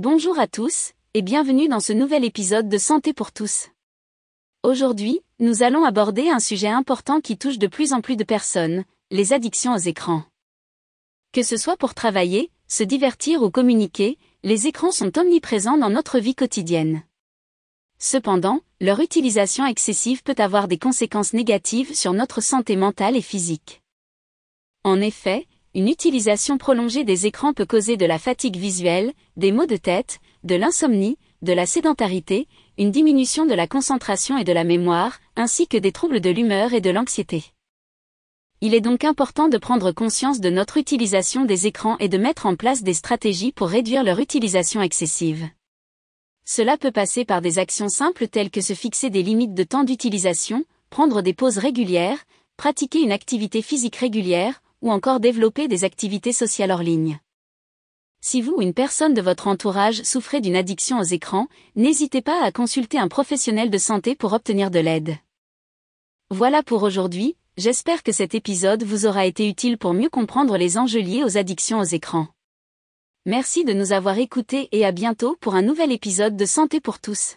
Bonjour à tous, et bienvenue dans ce nouvel épisode de Santé pour tous. Aujourd'hui, nous allons aborder un sujet important qui touche de plus en plus de personnes, les addictions aux écrans. Que ce soit pour travailler, se divertir ou communiquer, les écrans sont omniprésents dans notre vie quotidienne. Cependant, leur utilisation excessive peut avoir des conséquences négatives sur notre santé mentale et physique. En effet, une utilisation prolongée des écrans peut causer de la fatigue visuelle, des maux de tête, de l'insomnie, de la sédentarité, une diminution de la concentration et de la mémoire, ainsi que des troubles de l'humeur et de l'anxiété. Il est donc important de prendre conscience de notre utilisation des écrans et de mettre en place des stratégies pour réduire leur utilisation excessive. Cela peut passer par des actions simples telles que se fixer des limites de temps d'utilisation, prendre des pauses régulières, pratiquer une activité physique régulière, ou encore développer des activités sociales hors ligne. Si vous ou une personne de votre entourage souffrez d'une addiction aux écrans, n'hésitez pas à consulter un professionnel de santé pour obtenir de l'aide. Voilà pour aujourd'hui, j'espère que cet épisode vous aura été utile pour mieux comprendre les enjeux liés aux addictions aux écrans. Merci de nous avoir écoutés et à bientôt pour un nouvel épisode de Santé pour tous.